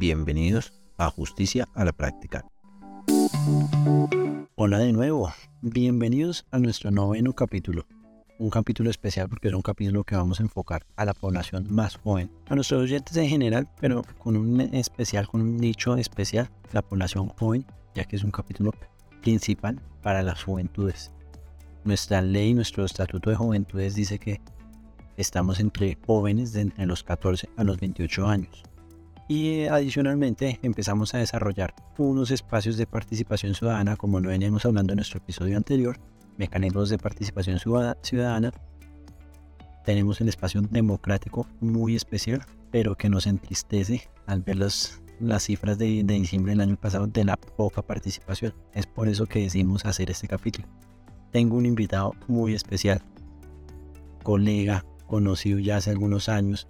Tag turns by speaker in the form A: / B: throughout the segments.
A: Bienvenidos a Justicia a la Práctica. Hola de nuevo, bienvenidos a nuestro noveno capítulo. Un capítulo especial porque es un capítulo que vamos a enfocar a la población más joven, a nuestros oyentes en general, pero con un especial, con un nicho especial, la población joven, ya que es un capítulo principal para las juventudes. Nuestra ley, nuestro estatuto de juventudes dice que estamos entre jóvenes de entre los 14 a los 28 años. Y adicionalmente empezamos a desarrollar unos espacios de participación ciudadana, como lo veníamos hablando en nuestro episodio anterior, mecanismos de participación ciudadana. Tenemos el espacio democrático muy especial, pero que nos entristece al ver las cifras de, de diciembre del año pasado de la poca participación. Es por eso que decidimos hacer este capítulo. Tengo un invitado muy especial, colega, conocido ya hace algunos años,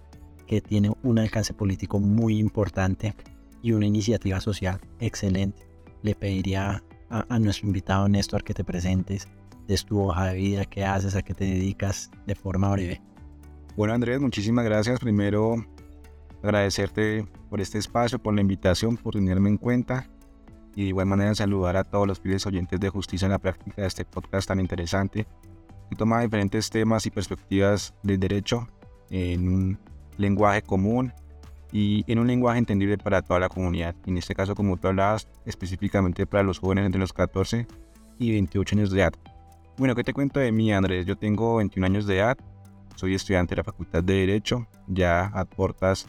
A: que tiene un alcance político muy importante y una iniciativa social excelente. Le pediría a, nuestro invitado Néstor que te presentes de tu hoja de vida, qué haces, a qué te dedicas de forma breve.
B: Bueno Andrés, muchísimas gracias. Primero agradecerte por este espacio, por la invitación, por tenerme en cuenta y de igual manera saludar a todos los fieles oyentes de Justicia en la Práctica de este podcast tan interesante que toma diferentes temas y perspectivas del derecho en un lenguaje común y en un lenguaje entendible para toda la comunidad. En este caso, como tú hablabas, específicamente para los jóvenes entre los 14 y 28 años de edad. Bueno, ¿qué te cuento de mí, Andrés? Yo tengo 21 años de edad, soy estudiante de la Facultad de Derecho, ya aportas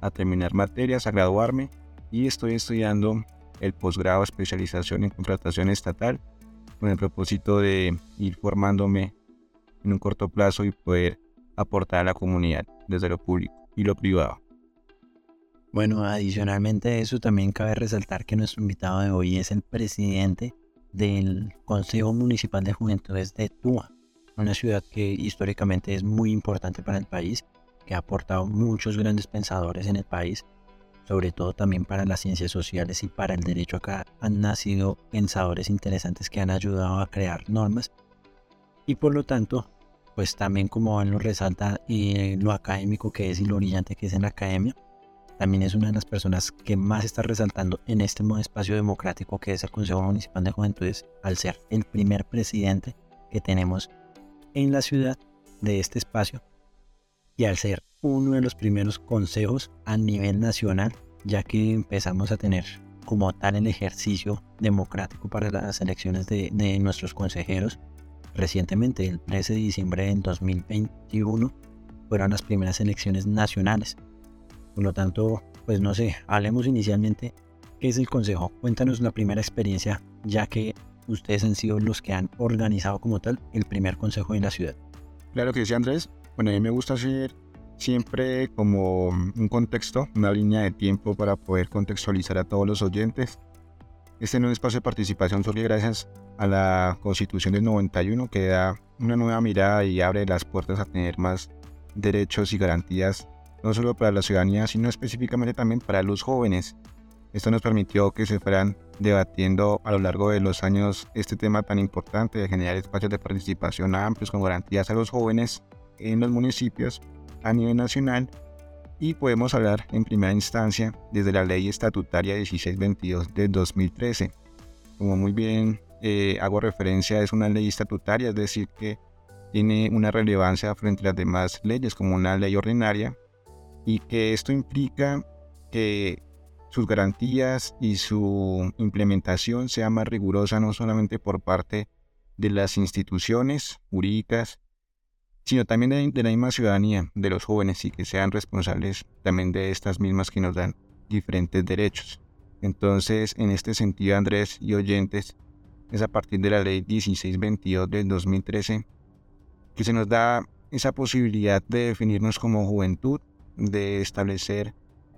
B: a terminar materias, a graduarme y estoy estudiando el posgrado especialización en contratación estatal con el propósito de ir formándome en un corto plazo y poder aportar a la comunidad desde lo público y lo privado.
A: Bueno, adicionalmente a eso también cabe resaltar que nuestro invitado de hoy es el presidente del Consejo Municipal de Juventudes de Tua, una ciudad que históricamente es muy importante para el país, que ha aportado muchos grandes pensadores en el país, sobre todo también para las ciencias sociales y para el derecho acá han nacido pensadores interesantes que han ayudado a crear normas y por lo tanto pues también como él lo resalta lo académico que es y lo brillante que es en la academia, también es una de las personas que más está resaltando en este espacio democrático que es el Consejo Municipal de Juventudes al ser el primer presidente que tenemos en la ciudad de este espacio y al ser uno de los primeros consejos a nivel nacional, ya que empezamos a tener como tal el ejercicio democrático para las elecciones de nuestros consejeros Recientemente, el 13 de diciembre del 2021, fueron las primeras elecciones nacionales. Por lo tanto, pues no sé, hablemos inicialmente qué es el Consejo. Cuéntanos la primera experiencia, ya que ustedes han sido los que han organizado como tal el primer Consejo en la ciudad.
B: Claro que sí, Andrés. Bueno, a mí me gusta hacer siempre como un contexto, una línea de tiempo para poder contextualizar a todos los oyentes. Este nuevo espacio de participación surge gracias a la Constitución del 91 que da una nueva mirada y abre las puertas a tener más derechos y garantías, no solo para la ciudadanía, sino específicamente también para los jóvenes. Esto nos permitió que se fueran debatiendo a lo largo de los años este tema tan importante de generar espacios de participación amplios con garantías a los jóvenes en los municipios a nivel nacional y podemos hablar en primera instancia desde la ley estatutaria 1622 de 2013. Como muy bien eh, hago referencia, es una ley estatutaria, es decir, que tiene una relevancia frente a las demás leyes como una ley ordinaria y que esto implica que sus garantías y su implementación sea más rigurosa no solamente por parte de las instituciones jurídicas, sino también de, de, la misma ciudadanía, de los jóvenes y que sean responsables también de estas mismas que nos dan diferentes derechos. Entonces, en este sentido, Andrés y oyentes, es a partir de la ley 1622 del 2013 que se nos da esa posibilidad de definirnos como juventud, de establecer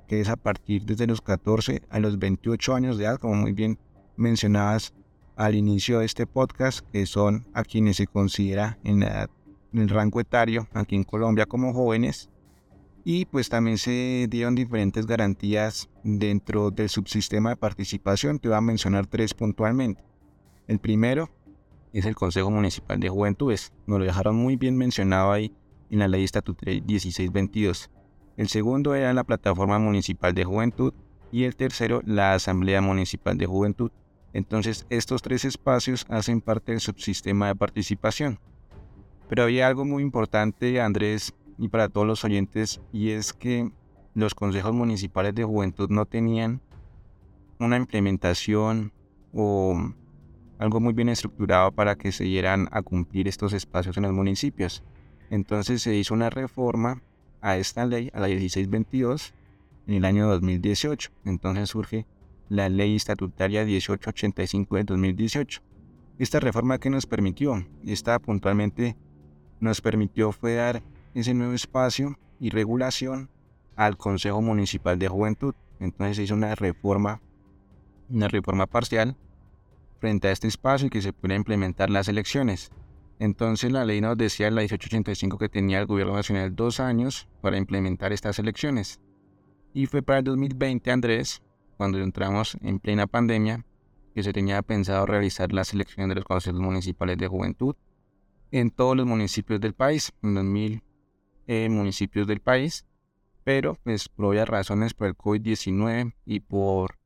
B: que es a partir desde los 14 a los 28 años de edad, como muy bien mencionabas al inicio de este podcast, que son a quienes se considera en, en el rango etario aquí en Colombia como jóvenes. Y pues también se dieron diferentes garantías dentro del subsistema de participación. Te voy a mencionar tres puntualmente. El primero es el Consejo Municipal de Juventudes. Nos lo dejaron muy bien mencionado ahí en la ley estatutaria 1622. El segundo era la Plataforma Municipal de Juventud y el tercero la Asamblea Municipal de Juventud. Entonces estos tres espacios hacen parte del subsistema de participación. Pero había algo muy importante, Andrés, y para todos los oyentes, y es que los consejos municipales de juventud no tenían una implementación o algo muy bien estructurado para que se dieran a cumplir estos espacios en los municipios. Entonces se hizo una reforma a esta ley, a la 1622, en el año 2018. Entonces surge la ley estatutaria 1885 de 2018. Esta reforma que nos permitió, esta puntualmente nos permitió fue dar ese nuevo espacio y regulación al Consejo Municipal de Juventud. Entonces se hizo una reforma, una reforma parcial frente a este espacio y que se pudiera implementar las elecciones. Entonces la ley nos decía la 1885 que tenía el gobierno nacional dos años para implementar estas elecciones. Y fue para el 2020, Andrés, cuando entramos en plena pandemia, que se tenía pensado realizar las elecciones de los consejos municipales de juventud en todos los municipios del país, en los mil eh, municipios del país, pero pues por obvias razones por el COVID-19 y por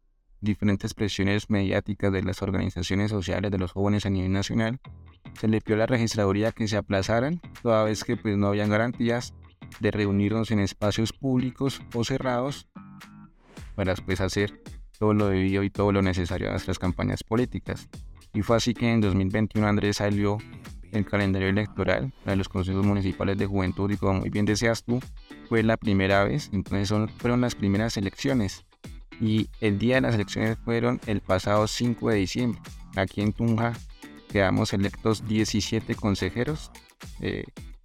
B: diferentes presiones mediáticas de las organizaciones sociales de los jóvenes a nivel nacional, se le pidió a la registraduría que se aplazaran, toda vez que pues no habían garantías de reunirnos en espacios públicos o cerrados para pues hacer todo lo debido y todo lo necesario a nuestras campañas políticas. Y fue así que en 2021 Andrés salió el calendario electoral para los consejos municipales de juventud y como muy bien deseas tú, fue la primera vez, entonces fueron las primeras elecciones y el día de las elecciones fueron el pasado 5 de diciembre. Aquí en Tunja quedamos electos 17 consejeros, eh,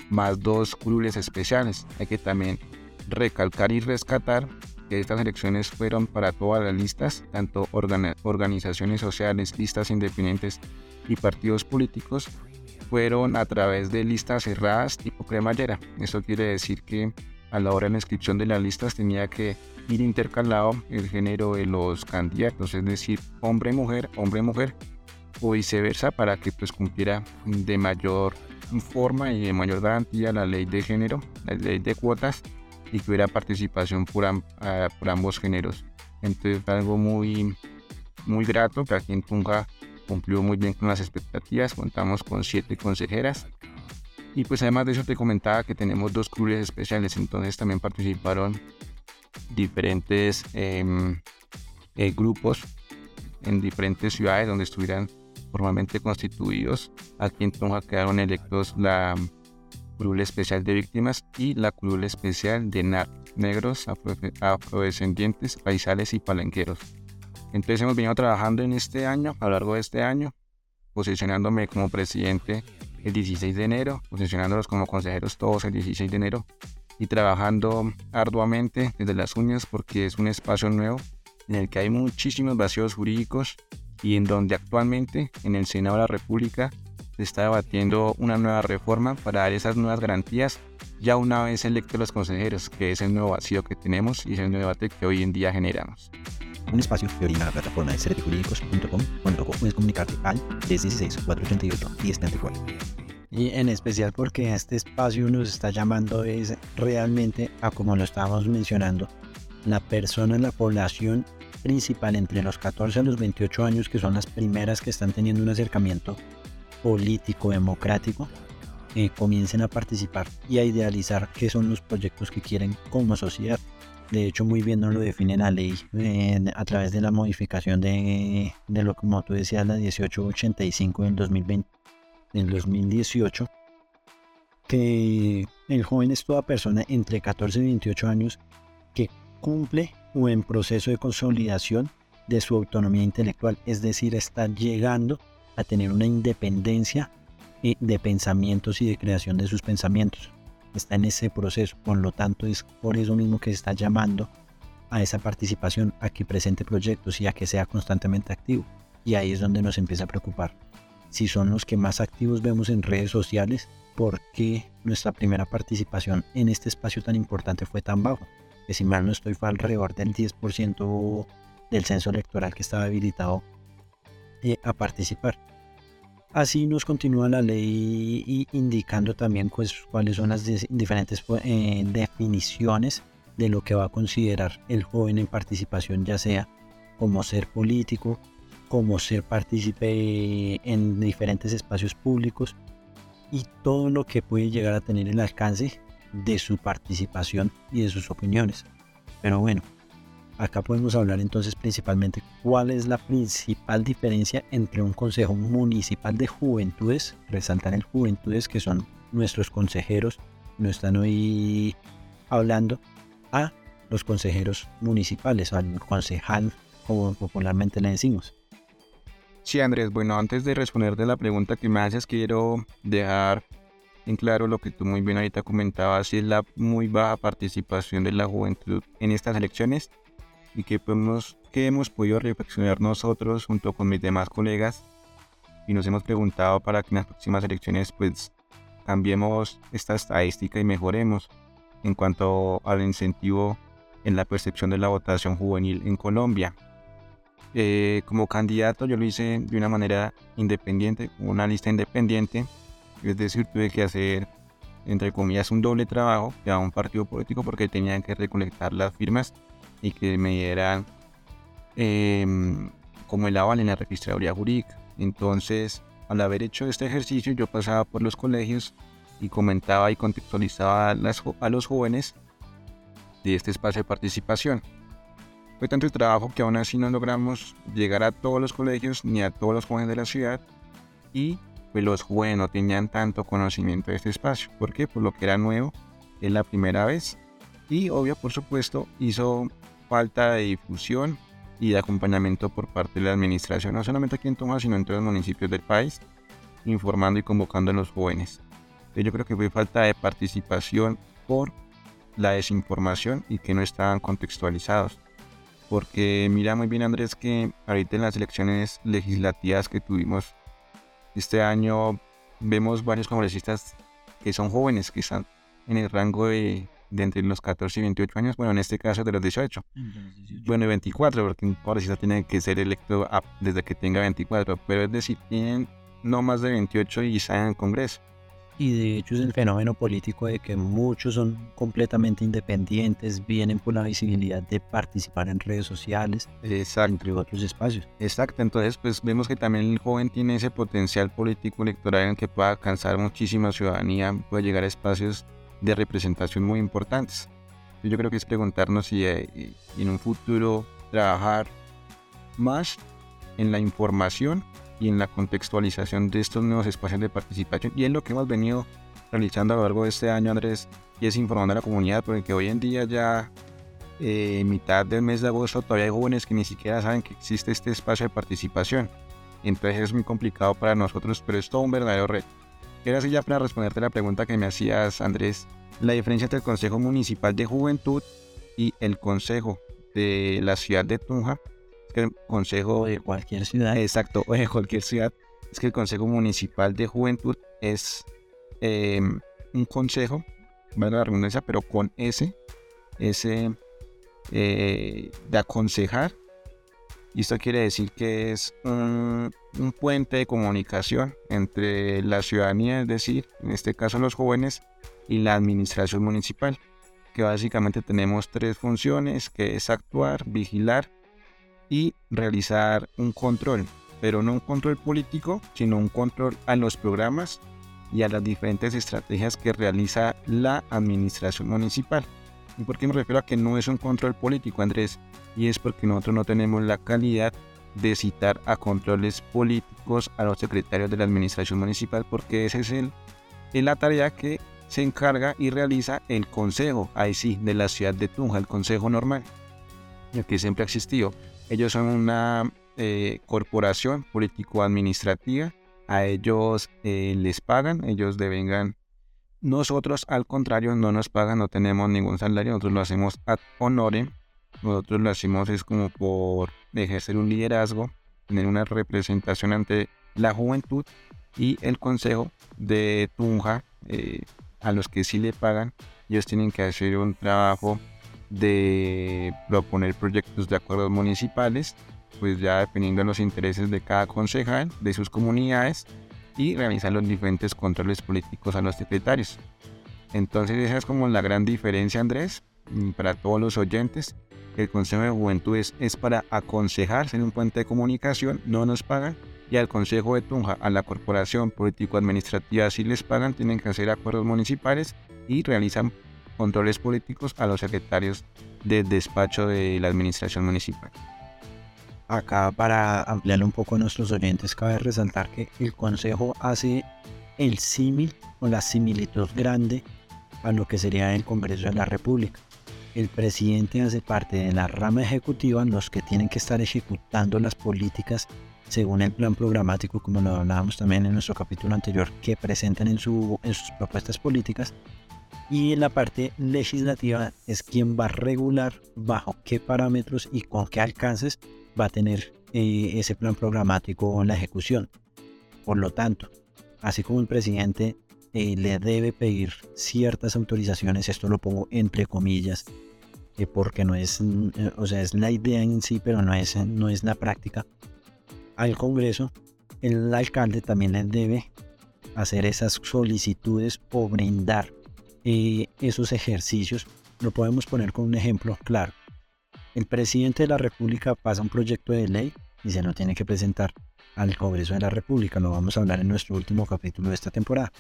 B: más dos curules especiales. Hay que también recalcar y rescatar que estas elecciones fueron para todas las listas, tanto organizaciones sociales, listas independientes y partidos políticos, fueron a través de listas cerradas tipo cremallera. Eso quiere decir que a la hora de la inscripción de las listas tenía que ir intercalado el género de los candidatos, es decir, hombre-mujer, hombre-mujer o viceversa para que pues cumpliera de mayor forma y de mayor garantía la ley de género, la ley de cuotas y que hubiera participación por, por ambos géneros. Entonces algo muy, muy grato que aquí en Tunja cumplió muy bien con las expectativas, contamos con siete consejeras y pues además de eso te comentaba que tenemos dos clubes especiales, entonces también participaron diferentes em, eh, grupos en diferentes ciudades donde estuvieran formalmente constituidos. Aquí en Tonga quedaron electos la curul especial de víctimas y la curul especial de NAR, negros, afrodescendientes, paisales y palenqueros. Entonces hemos venido trabajando en este año, a lo largo de este año, posicionándome como presidente el 16 de enero, posicionándolos como consejeros todos el 16 de enero y trabajando arduamente desde las uñas porque es un espacio nuevo en el que hay muchísimos vacíos jurídicos y en donde actualmente en el Senado de la República se está debatiendo una nueva reforma para dar esas nuevas garantías ya una vez electos los consejeros, que es el nuevo vacío que tenemos y es el nuevo debate que hoy en día generamos
A: un espacio que orina la plataforma de servijurídicos.com cuando puedes comunicarte al 316-488-1034. Y en especial porque este espacio nos está llamando es realmente a como lo estábamos mencionando, la persona la población principal entre los 14 a los 28 años que son las primeras que están teniendo un acercamiento político, democrático, eh, comiencen a participar y a idealizar qué son los proyectos que quieren como sociedad. De hecho, muy bien nos lo define la ley a través de la modificación de, de, lo como tú decías, la 1885 del 2020, del 2018, que el joven es toda persona entre 14 y 28 años que cumple o en proceso de consolidación de su autonomía intelectual, es decir, está llegando a tener una independencia eh, de pensamientos y de creación de sus pensamientos está en ese proceso. Por lo tanto, es por eso mismo que se está llamando a esa participación, a que presente proyectos y a que sea constantemente activo. Y ahí es donde nos empieza a preocupar. Si son los que más activos vemos en redes sociales, ¿por qué nuestra primera participación en este espacio tan importante fue tan bajo? Que si mal no estoy fue alrededor del 10% del censo electoral que estaba habilitado eh, a participar. Así nos continúa la ley indicando también pues, cuáles son las diferentes pues, eh, definiciones de lo que va a considerar el joven en participación, ya sea como ser político, como ser partícipe en diferentes espacios públicos y todo lo que puede llegar a tener el alcance de su participación y de sus opiniones. Pero bueno, acá podemos hablar entonces principalmente cuál es la principal diferencia entre un consejo municipal de juventudes, resaltar el juventudes que son nuestros consejeros, no están hoy hablando, a los consejeros municipales, al concejal, como popularmente le decimos.
B: Sí, Andrés, bueno, antes de responder de la pregunta que me haces, quiero dejar en claro lo que tú muy bien ahorita comentabas, y es la muy baja participación de la juventud en estas elecciones y que, podemos, que hemos podido reflexionar nosotros junto con mis demás colegas y nos hemos preguntado para que en las próximas elecciones pues cambiemos esta estadística y mejoremos en cuanto al incentivo en la percepción de la votación juvenil en Colombia. Eh, como candidato yo lo hice de una manera independiente, una lista independiente, es decir, tuve que hacer, entre comillas, un doble trabajo a un partido político porque tenían que recolectar las firmas y que me dieran em, como el aval en la registraduría jurídica. Entonces, al haber hecho este ejercicio, yo pasaba por los colegios y comentaba y contextualizaba a, los jóvenes de este espacio de participación. Fue tanto el trabajo que aún así no logramos llegar a todos los colegios ni a todos los jóvenes de la ciudad y pues los jóvenes no tenían tanto conocimiento de este espacio. ¿Por qué? Por lo que era nuevo, es la primera vez y obvio por supuesto hizo falta de difusión y de acompañamiento por parte de la administración, no solamente aquí en Tomás, sino en todos los municipios del país, informando y convocando a los jóvenes. Yo creo que fue falta de participación por la desinformación y que no estaban contextualizados. Porque mira muy bien Andrés que ahorita en las elecciones legislativas que tuvimos este año vemos varios congresistas que son jóvenes, que están en el rango de, entre los 14 y 28 años, bueno, en este caso de los 18. Bueno, 24, porque un congresista tiene que ser electo desde que tenga 24, pero es decir, tienen no más de 28 y salen al Congreso.
A: Y de hecho es el fenómeno político de que muchos son completamente independientes, vienen por la visibilidad de participar en redes sociales,
B: Exacto.
A: entre otros espacios.
B: Exacto, entonces pues vemos que también el joven tiene ese potencial político electoral en que pueda alcanzar muchísima ciudadanía, puede llegar a espacios de representación muy importantes. Yo creo que es preguntarnos si eh, en un futuro trabajar más en la información y en la contextualización de estos nuevos espacios de participación. Y es lo que hemos venido realizando a lo largo de este año, Andrés, y es informando a la comunidad, porque hoy en día ya, eh, mitad del mes de agosto, todavía hay jóvenes que ni siquiera saben que existe este espacio de participación. Entonces es muy complicado para nosotros, pero es todo un verdadero reto. Quiero así ya para responderte la pregunta que me hacías, Andrés, la diferencia entre el Consejo Municipal de Juventud y el Consejo de la ciudad de Tunja que el Consejo
A: de cualquier ciudad.
B: Exacto, o de cualquier ciudad. Es que el Consejo Municipal de Juventud es em, un consejo, valga la redundancia, pero con ese, ese eh, de aconsejar. Y esto quiere decir que es un, un, puente de comunicación entre la ciudadanía, es decir, en este caso los jóvenes, y la administración municipal, que básicamente tenemos tres funciones, que es actuar, vigilar y realizar un control, pero no un control político, sino un control a los programas y a las diferentes estrategias que realiza la administración municipal. ¿Y por qué me refiero a que no es un control político, Andrés? Y es porque nosotros no tenemos la calidad de citar a controles políticos a los secretarios de la administración municipal, porque esa es, el, es la tarea que se encarga y realiza el consejo, ahí sí, de la ciudad de Tunja, el consejo normal, el que siempre ha existido. Ellos son una eh, corporación político-administrativa. A ellos eh, les pagan, ellos devengan. Nosotros, al contrario, no nos pagan, no tenemos ningún salario. Nosotros lo hacemos ad honorem. Nosotros lo hacemos es como por ejercer un liderazgo, tener una representación ante la juventud y el consejo de Tunja, eh, a los que sí le pagan, ellos tienen que hacer un trabajo de proponer proyectos de acuerdos municipales, pues ya dependiendo de los intereses de cada concejal, de sus comunidades, y realizar los diferentes controles políticos a los secretarios. Entonces esa es como la gran diferencia, Andrés, para todos los oyentes. El Consejo de Juventudes es para aconsejarse en un puente de comunicación, no nos pagan. Y al Consejo de Tunja, a la Corporación Político-Administrativa, si les pagan, tienen que hacer acuerdos municipales y realizan controles políticos a los secretarios del despacho de la administración municipal.
A: Acá para ampliar un poco a nuestros oyentes, cabe resaltar que el Consejo hace el símil o la similitud grande a lo que sería el Congreso de la República. El presidente hace parte de la rama ejecutiva, los que tienen que estar ejecutando las políticas según el plan programático, como lo hablábamos también en nuestro capítulo anterior, que presentan en, sus propuestas políticas. Y en la parte legislativa es quien va a regular bajo qué parámetros y con qué alcances va a tener eh, ese plan programático en la ejecución. Por lo tanto, así como el presidente eh, le debe pedir ciertas autorizaciones, esto lo pongo entre comillas, eh, porque no es, o sea, es la idea en sí, pero no es, no es la práctica, al Congreso, el alcalde también le debe hacer esas solicitudes o brindar esos ejercicios. Lo podemos poner con un ejemplo claro. El presidente de la República pasa un proyecto de ley y se lo tiene que presentar al Congreso de la República. Lo vamos a hablar en nuestro último capítulo de esta temporada.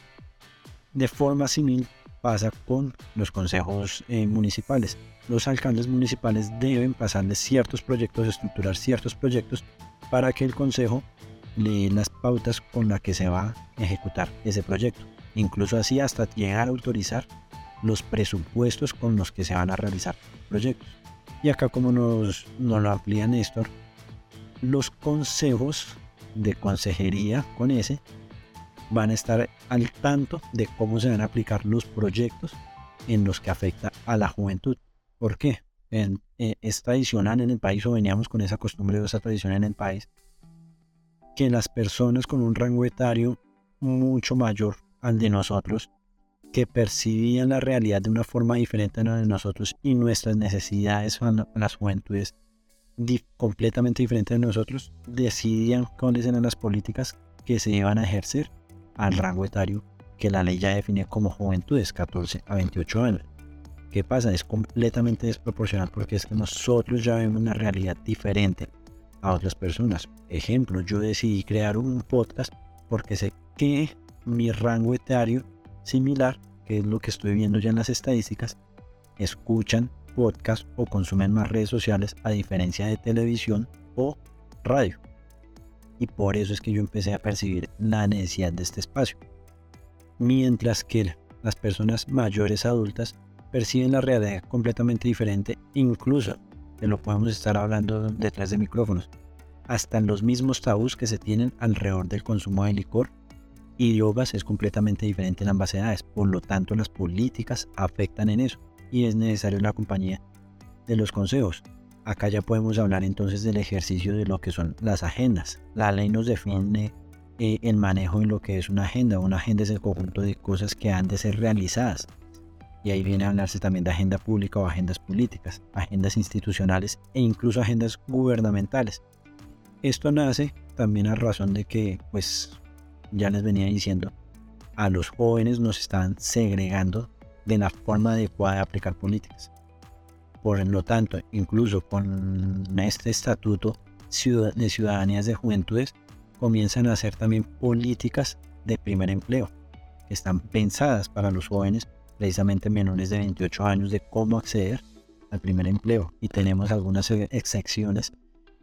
A: De forma similar pasa con los consejos eh, municipales. Los alcaldes municipales deben pasar de ciertos proyectos, estructurar ciertos proyectos para que el consejo lee las pautas con las que se va a ejecutar ese proyecto. Incluso así hasta llegar a autorizar los presupuestos con los que se van a realizar proyectos. Y acá como nos, lo amplía Néstor, los consejos de consejería con ese van a estar al tanto de cómo se van a aplicar los proyectos en los que afecta a la juventud. ¿Por qué? En, eh, es tradicional en el país o veníamos con esa costumbre o esa tradición en el país que las personas con un rango etario mucho mayor al de nosotros que percibían la realidad de una forma diferente a la de nosotros y nuestras necesidades a las juventudes completamente diferentes de nosotros, decidían cuáles eran las políticas que se iban a ejercer al rango etario que la ley ya define como juventudes, 14 a 28 años. ¿Qué pasa? Es completamente desproporcional porque es que nosotros ya vemos una realidad diferente a otras personas. Ejemplo, yo decidí crear un podcast porque sé que mi rango etario similar, que es lo que estoy viendo ya en las estadísticas, escuchan podcast o consumen más redes sociales a diferencia de televisión o radio. Y por eso es que yo empecé a percibir la necesidad de este espacio. Mientras que las personas mayores adultas perciben la realidad completamente diferente, incluso de lo podemos estar hablando detrás de micrófonos, hasta en los mismos tabús que se tienen alrededor del consumo de licor y yogas es completamente diferente en ambas edades, por lo tanto las políticas afectan en eso y es necesario la compañía de los consejos. Acá ya podemos hablar entonces del ejercicio de lo que son las agendas. La ley nos define eh, el manejo de lo que es una agenda. Una agenda es el conjunto de cosas que han de ser realizadas. Y ahí viene a hablarse también de agenda pública o agendas políticas, agendas institucionales e incluso agendas gubernamentales. Esto nace también a razón de que pues ya les venía diciendo, a los jóvenes nos están segregando de la forma adecuada de aplicar políticas. Por lo tanto, incluso con este estatuto de ciudadanías de juventudes, comienzan a hacer también políticas de primer empleo, que están pensadas para los jóvenes, precisamente menores de 28 años, de cómo acceder al primer empleo. Y tenemos algunas excepciones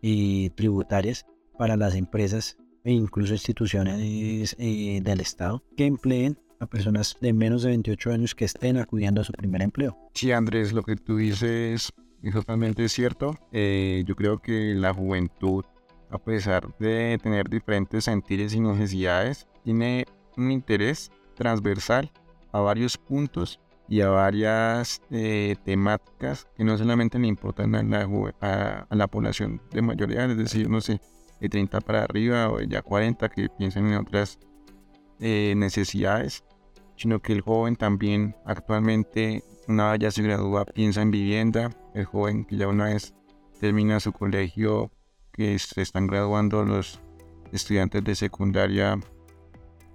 A: y tributarias para las empresas e incluso instituciones eh, del Estado que empleen a personas de menos de 28 años que estén acudiendo a su primer empleo.
B: Sí, Andrés, lo que tú dices es totalmente cierto. Eh, yo creo que la juventud, a pesar de tener diferentes sentires y necesidades, tiene un interés transversal a varios puntos y a varias eh, temáticas que no solamente le importan a la, a, a la población de mayoría, es decir, no sé, de 30 para arriba o ya 40 que piensen en otras eh, necesidades, sino que el joven también actualmente, una vez ya se gradúa, piensa en vivienda, el joven que ya una vez termina su colegio, que se están graduando los estudiantes de secundaria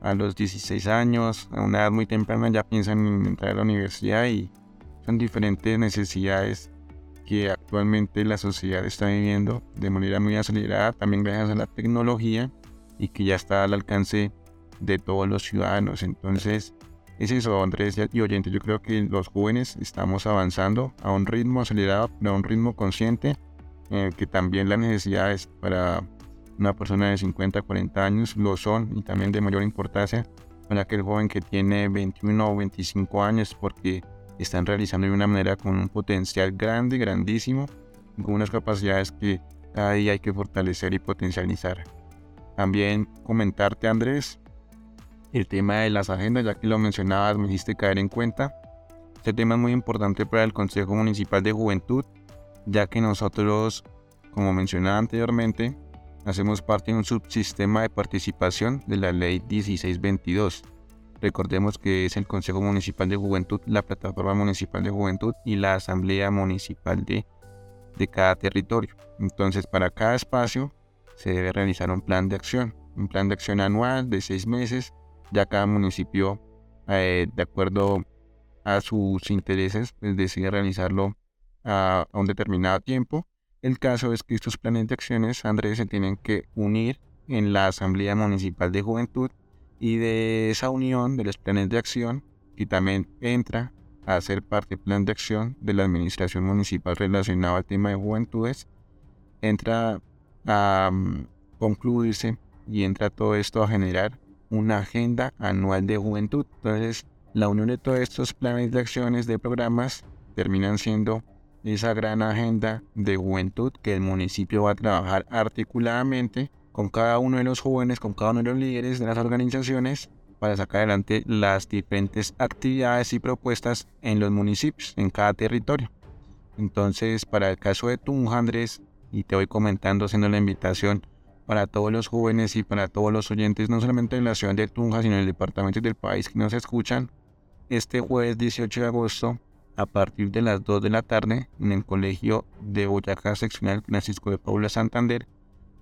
B: a los 16 años, a una edad muy temprana ya piensan en entrar a la universidad y adaptan diferentes necesidades que actualmente la sociedad está viviendo de manera muy acelerada, también gracias a la tecnología y que ya está al alcance de todos los ciudadanos. Entonces, es eso, Andrés y oyentes. Yo creo que los jóvenes estamos avanzando a un ritmo acelerado, a un ritmo consciente, que también las necesidades para una persona de 50, 40 años lo son y también de mayor importancia para aquel joven que tiene 21 o 25 años, porque están realizando de una manera con un potencial grande, grandísimo, con unas capacidades que cada día hay que fortalecer y potencializar. También comentarte, Andrés, el tema de las agendas, ya que lo mencionabas, me hiciste caer en cuenta. Este tema es muy importante para el Consejo Municipal de Juventud, ya que nosotros, como mencionaba anteriormente, hacemos parte de un subsistema de participación de la Ley 1622 Recordemos que es el Consejo Municipal de Juventud, la Plataforma Municipal de Juventud y la Asamblea Municipal de, de cada territorio. Entonces, para cada espacio se debe realizar un plan de acción, un plan de acción anual de seis meses. Ya cada municipio, eh, de acuerdo a sus intereses, pues decide realizarlo a, un determinado tiempo. El caso es que estos planes de acciones, Andrés, se tienen que unir en la Asamblea Municipal de Juventud y de esa unión de los planes de acción, que también entra a ser parte del plan de acción de la administración municipal relacionado al tema de juventudes, entra a mm, concluirse y entra todo esto a generar una agenda anual de juventud. Entonces, la unión de todos estos planes de acciones, de programas, terminan siendo esa gran agenda de juventud que el municipio va a trabajar articuladamente con cada uno de los jóvenes, con cada uno de los líderes de las organizaciones para sacar adelante las diferentes actividades y propuestas en los municipios, en cada territorio. Entonces, para el caso de Tunja, Andrés, y te voy comentando, haciendo la invitación para todos los jóvenes y para todos los oyentes, no solamente en la ciudad de Tunja, sino en el departamento del país que nos escuchan, este jueves 18 de agosto, a partir de las 2 de la tarde, en el Colegio de Boyacá Seccional Francisco de Paula Santander,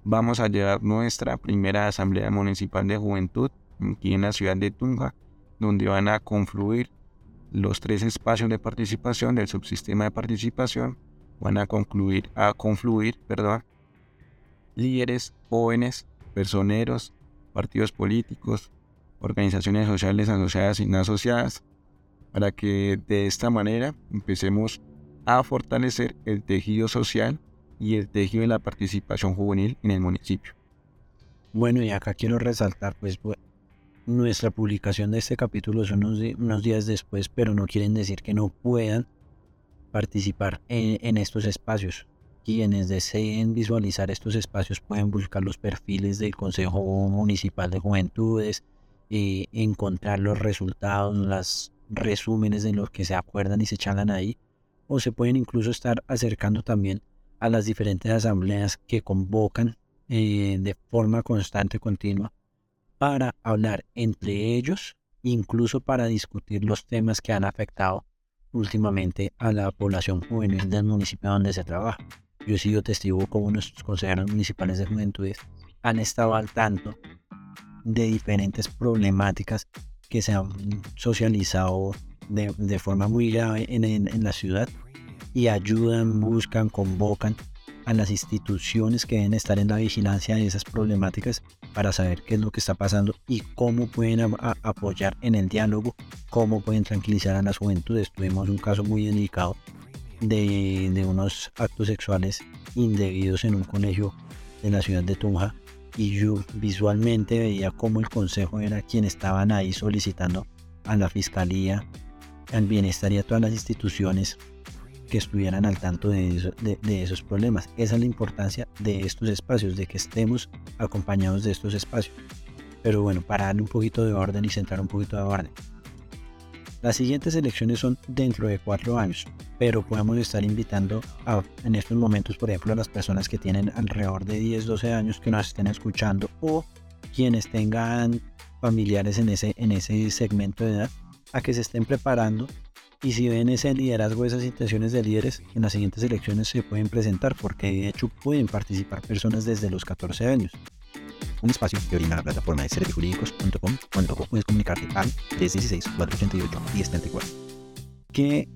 B: vamos a llevar nuestra primera Asamblea Municipal de Juventud aquí en la ciudad de Tunja, donde van a confluir los tres espacios de participación del subsistema de participación, van a concluir, a confluir, perdón, líderes, jóvenes, personeros, partidos políticos, organizaciones sociales asociadas y no asociadas, para que de esta manera empecemos a fortalecer el tejido social y el tejido de la participación juvenil en el municipio.
A: Bueno, y acá quiero resaltar, pues, nuestra publicación de este capítulo son unos, días después, pero no quieren decir que no puedan participar en, estos espacios. Quienes deseen visualizar estos espacios pueden buscar los perfiles del Consejo Municipal de Juventudes, y encontrar los resultados, los resúmenes de los que se acuerdan y se charlan ahí, o se pueden incluso estar acercando también a las diferentes asambleas que convocan eh, de forma constante, continua, para hablar entre ellos, incluso para discutir los temas que han afectado últimamente a la población juvenil del municipio donde se trabaja. Yo he sido testigo como nuestros consejeros municipales de juventudes han estado al tanto de diferentes problemáticas que se han socializado de, forma muy grave en la ciudad y ayudan, buscan, convocan a las instituciones que deben estar en la vigilancia de esas problemáticas para saber qué es lo que está pasando y cómo pueden apoyar en el diálogo, cómo pueden tranquilizar a las juventudes. Tuvimos un caso muy delicado de, unos actos sexuales indebidos en un colegio de la ciudad de Tunja y yo visualmente veía cómo el consejo era quien estaban ahí solicitando a la fiscalía, al bienestar y a todas las instituciones que estuvieran al tanto de, de, esos problemas. Esa es la importancia de estos espacios, de que estemos acompañados de estos espacios. Pero bueno, para darle un poquito de orden y centrar un poquito de orden. Las siguientes elecciones son dentro de cuatro años, pero podemos estar invitando a, en estos momentos, por ejemplo, a las personas que tienen alrededor de 10, 12 años que nos estén escuchando o quienes tengan familiares en ese, en ese segmento de edad, a que se estén preparando y si ven ese liderazgo, esas intenciones de líderes, en las siguientes elecciones se pueden presentar porque de hecho pueden participar personas desde los 14 años. Un espacio que brinda la plataforma de serjurídicos.com cuando puedes comunicarte al 316 488 1034 que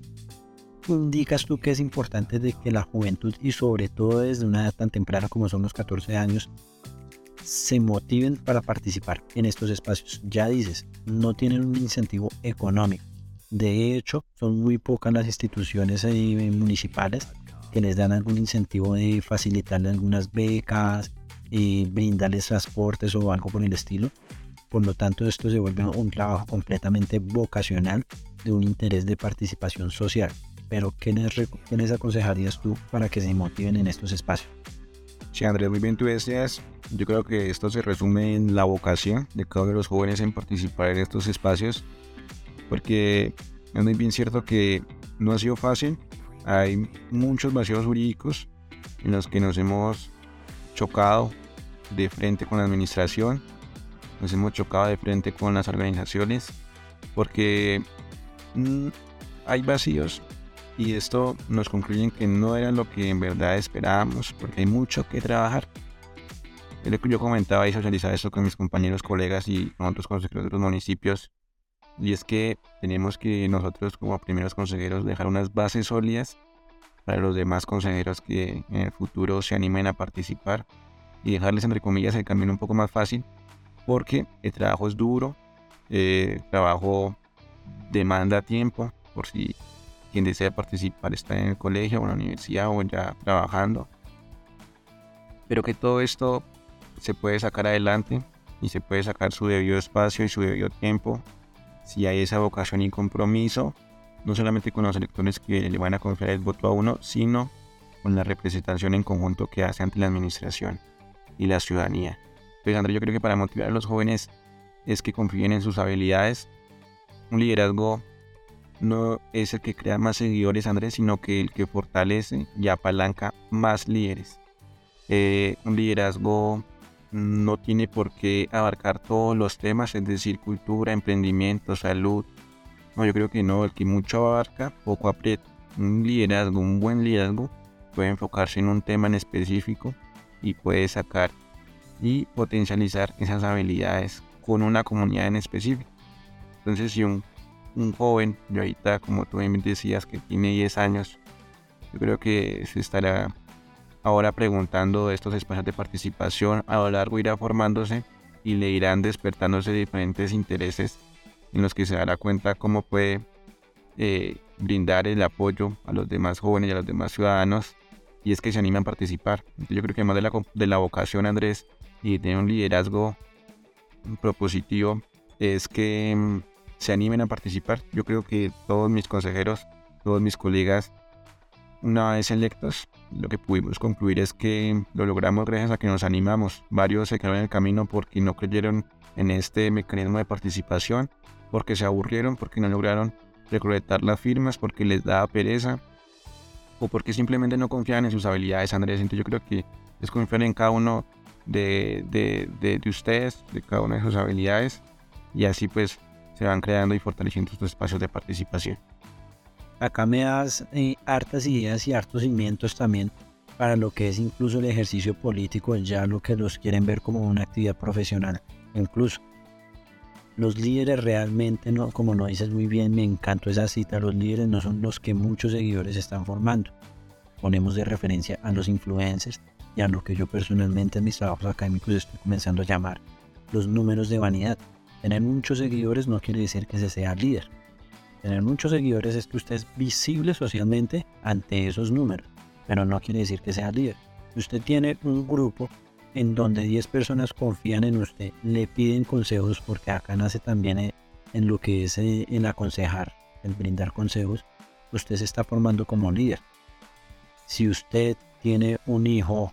A: indicas tú que es importante de que la juventud y sobre todo desde una edad tan temprana como son los 14 años se motiven para participar en estos espacios? Ya dices, no tienen un incentivo económico. De hecho, son muy pocas las instituciones eh, municipales que les dan algún incentivo de facilitarle algunas becas y brindarles transportes o algo por el estilo. Por lo tanto, esto se vuelve un trabajo completamente vocacional de un interés de participación social. Pero, ¿qué les, aconsejarías tú para que se motiven en estos espacios?
B: Sí, Andrés, muy bien tú decías. Yo creo que esto se resume en la vocación de cada uno de los jóvenes en participar en estos espacios, porque es muy bien cierto que no ha sido fácil. Hay muchos vacíos jurídicos en los que nos hemos chocado de frente con la administración, nos hemos chocado de frente con las organizaciones, porque mm, hay vacíos y esto nos concluye que no era lo que en verdad esperábamos, porque hay mucho que trabajar. Es lo que yo comentaba y socializaba esto con mis compañeros, colegas y con otros consejeros de otros municipios, y es que tenemos que nosotros como primeros consejeros dejar unas bases sólidas para los demás consejeros que en el futuro se animen a participar y dejarles entre comillas el camino un poco más fácil porque el trabajo es duro, eh, el trabajo demanda tiempo, por si quien desea participar está en el colegio o en la universidad o ya trabajando. Pero que todo esto se puede sacar adelante y se puede sacar su debido espacio y su debido tiempo si hay esa vocación y compromiso, no solamente con los electores que le van a confiar el voto a uno, sino con la representación en conjunto que hace ante la administración y la ciudadanía. Pues André, yo creo que para motivar a los jóvenes es que confíen en sus habilidades. Un liderazgo no es el que crea más seguidores, Andrés, sino que el que fortalece y apalanca más líderes. Eh, un liderazgo no tiene por qué abarcar todos los temas, es decir, cultura, emprendimiento, salud. No, yo creo que no, el que mucho abarca, poco aprieta. Un liderazgo, un buen liderazgo, puede enfocarse en un tema en específico y puede sacar y potencializar esas habilidades con una comunidad en específico. Entonces, si un, joven, yo ahorita, como tú me decías, que tiene 10 años, yo creo que se estará ahora preguntando estos espacios de participación, a lo largo irá formándose y le irán despertándose diferentes intereses en los que se dará cuenta cómo puede eh, brindar el apoyo a los demás jóvenes y a los demás ciudadanos y es que se animan a participar. yo creo que más de la, de la vocación, Andrés, y de un liderazgo propositivo es que mm, se animen a participar. Yo creo que todos mis consejeros, todos mis colegas, una vez electos, lo que pudimos concluir es que lo logramos gracias a que nos animamos. Varios se quedaron en el camino porque no creyeron en este mecanismo de participación, porque se aburrieron, porque no lograron recolectar las firmas, porque les daba pereza o porque simplemente no confiaban en sus habilidades, Andrés. Entonces yo creo que es confiar en cada uno de, de, ustedes, de cada una de sus habilidades, y así pues se van creando y fortaleciendo estos espacios de participación.
A: Acá me das eh, hartas ideas y hartos cimientos también para lo que es incluso el ejercicio político, ya lo que los quieren ver como una actividad profesional. Incluso los líderes realmente, no, como lo dices muy bien, me encantó esa cita, los líderes no son los que muchos seguidores están formando. Ponemos de referencia a los influencers y a lo que yo personalmente en mis trabajos académicos estoy comenzando a llamar los números de vanidad. Tener muchos seguidores no quiere decir que se sea líder. Tener muchos seguidores es que usted es visible socialmente ante esos números, pero no quiere decir que sea líder. Si usted tiene un grupo en donde 10 personas confían en usted, le piden consejos, porque acá nace también en lo que es eh, el aconsejar, el brindar consejos, usted se está formando como líder. Si usted tiene un hijo,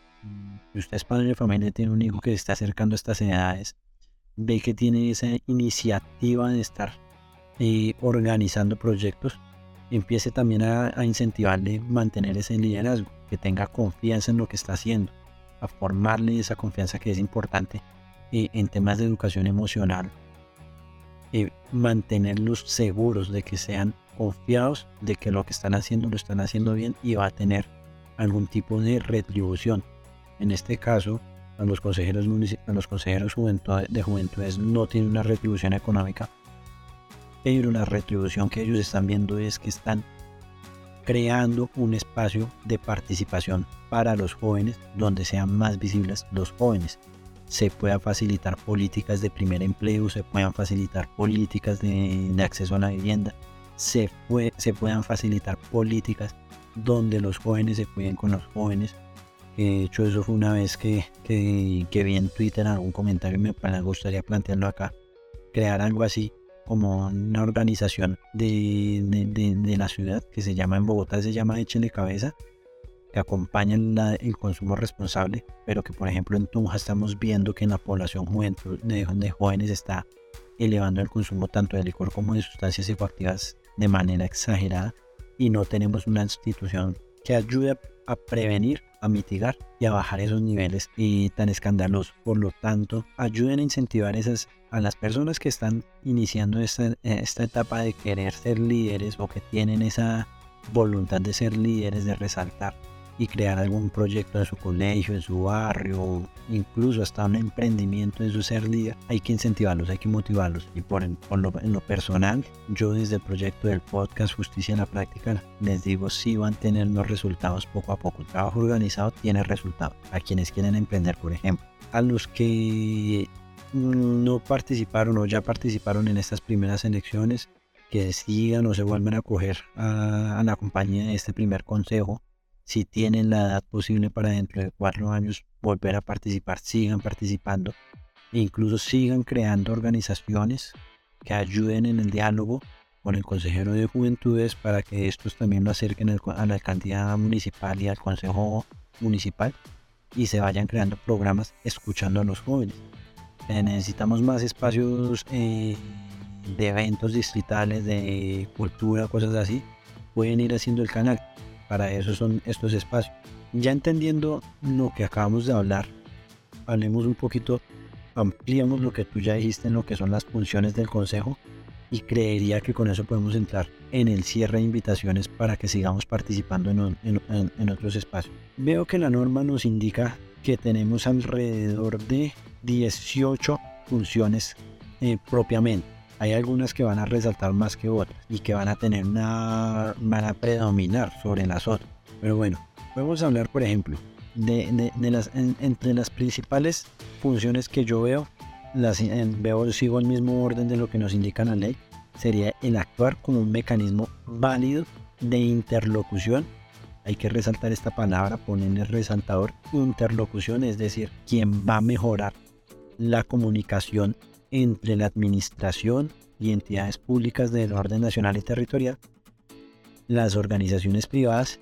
A: si usted es padre de familia tiene un hijo que se está acercando a estas edades, ve que tiene esa iniciativa de estar eh, organizando proyectos, empiece también a, a incentivarle mantener ese liderazgo, que tenga confianza en lo que está haciendo a formarle esa confianza que es importante eh, en temas de educación emocional, y mantenerlos seguros de que sean confiados de que lo que están haciendo lo están haciendo bien y va a tener algún tipo de retribución. En este caso, a los consejeros, a los consejeros de juventudes no tienen una retribución económica, pero la retribución que ellos están viendo es que están creando un espacio de participación para los jóvenes donde sean más visibles los jóvenes. Se puedan facilitar políticas de primer empleo, se puedan facilitar políticas de, acceso a la vivienda, se, se puedan facilitar políticas donde los jóvenes se cuiden con los jóvenes. De hecho, eso fue una vez que, que, que vi en Twitter algún comentario y me gustaría plantearlo acá. Crear algo así como una organización de, de, la ciudad que se llama en Bogotá, se llama Échenle Cabeza, que acompaña el consumo responsable, pero que por ejemplo en Tunja estamos viendo que en la población juventud, de, jóvenes está elevando el consumo tanto de licor como de sustancias psicoactivas de manera exagerada y no tenemos una institución que ayude a prevenir a mitigar y a bajar esos niveles y tan escandalosos. Por lo tanto, ayuden a incentivar esas, a las personas que están iniciando esta, esta etapa de querer ser líderes o que tienen esa voluntad de ser líderes, de resaltar y crear algún proyecto en su colegio, en su barrio, incluso hasta un emprendimiento en su ser líder, hay que incentivarlos, hay que motivarlos. Y por, en, lo, personal, yo desde el proyecto del podcast Justicia en la Práctica, les digo, si van a tener los resultados poco a poco. El trabajo organizado tiene resultados. A quienes quieren emprender, por ejemplo. A los que no participaron o ya participaron en estas primeras elecciones, que sigan o se vuelvan a acoger a la compañía de este primer consejo si tienen la edad posible para dentro de cuatro años volver a participar, sigan participando e incluso sigan creando organizaciones que ayuden en el diálogo con el consejero de juventudes para que estos también lo acerquen a la alcaldía municipal y al consejo municipal y se vayan creando programas escuchando a los jóvenes. Eh, necesitamos más espacios eh, de eventos distritales, de cultura, cosas así. Pueden ir haciendo el canal. Para eso son estos espacios. Ya entendiendo lo que acabamos de hablar, hablemos un poquito, ampliamos lo que tú ya dijiste en lo que son las funciones del Consejo y creería que con eso podemos entrar en el cierre de invitaciones para que sigamos participando en, otros espacios. Veo que la norma nos indica que tenemos alrededor de 18 funciones eh, propiamente hay algunas que van a resaltar más que otras y que van a tener una van a predominar sobre las otras pero bueno podemos hablar por ejemplo de, las entre las principales funciones que yo veo las veo sigo el mismo orden de lo que nos indica la ley sería el actuar como un mecanismo válido de interlocución. Hay que resaltar esta palabra ponerle resaltador interlocución es decir quien va a mejorar la comunicación entre la administración y entidades públicas del orden nacional y territorial, las organizaciones privadas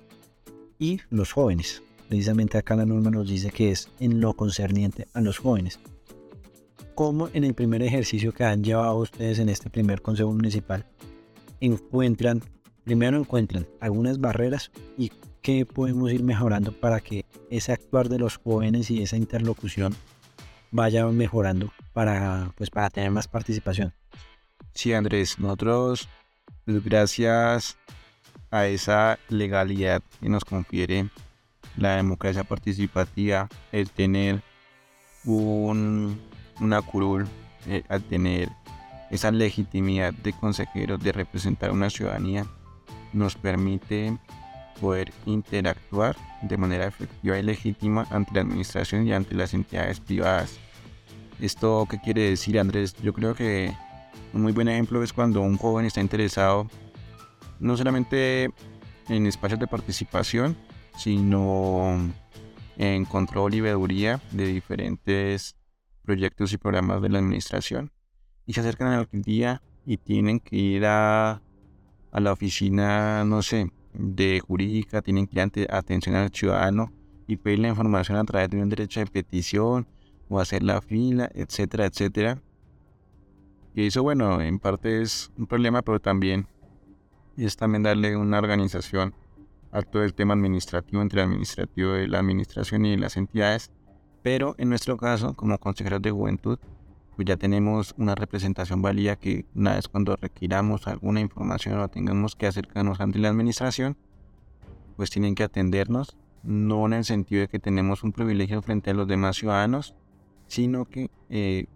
A: y los jóvenes. Precisamente acá la norma nos dice que es en lo concerniente a los jóvenes. ¿Cómo en el primer ejercicio que han llevado ustedes en este primer consejo municipal encuentran, primero encuentran algunas barreras y qué podemos ir mejorando para que ese actuar de los jóvenes y esa interlocución vaya mejorando para, pues, para tener más participación.
B: Sí, Andrés, nosotros, pues, gracias a esa legalidad que nos confiere la democracia participativa, el tener un, una curul, eh, tener esa legitimidad de consejeros de representar una ciudadanía, nos permite poder interactuar de manera efectiva y legítima ante la administración y ante las entidades privadas. ¿Esto qué quiere decir, Andrés? Yo creo que un muy buen ejemplo es cuando un joven está interesado no solamente en espacios de participación, sino en control y veeduría de diferentes proyectos y programas de la administración. Y se acercan a la alcaldía y tienen que ir a, la oficina, no sé, de jurídica, tienen que ir a atención al ciudadano y pedir la información a través de un derecho de petición o hacer la fila, etcétera, etcétera. Y eso, bueno, en parte es un problema, pero también es también darle una organización a todo el tema administrativo entre el administrativo de la administración y las entidades. Pero en nuestro caso, como consejeros de juventud, pues ya tenemos una representación válida que una vez cuando requiramos alguna información o tengamos que acercarnos ante la administración, pues tienen que atendernos, no en el sentido de que tenemos un privilegio frente a los demás ciudadanos, sino que eh,